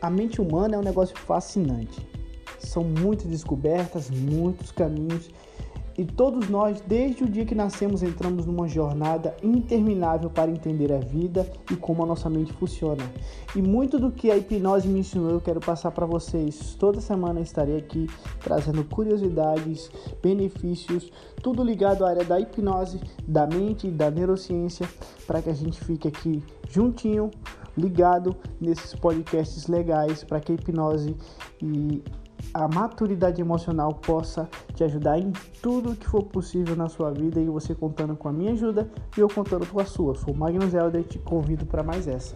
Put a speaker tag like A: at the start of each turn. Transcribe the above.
A: A mente humana é um negócio fascinante. São muitas descobertas, muitos caminhos e todos nós, desde o dia que nascemos, entramos numa jornada interminável para entender a vida e como a nossa mente funciona. E muito do que a hipnose me ensinou, eu quero passar para vocês. Toda semana estarei aqui trazendo curiosidades, benefícios, tudo ligado à área da hipnose, da mente, da neurociência, para que a gente fique aqui juntinho, ligado nesses podcasts legais, para que a hipnose e a maturidade emocional possa te ajudar em tudo que for possível na sua vida e você contando com a minha ajuda e eu contando com a sua. sou Magnus Helder e te convido para mais essa.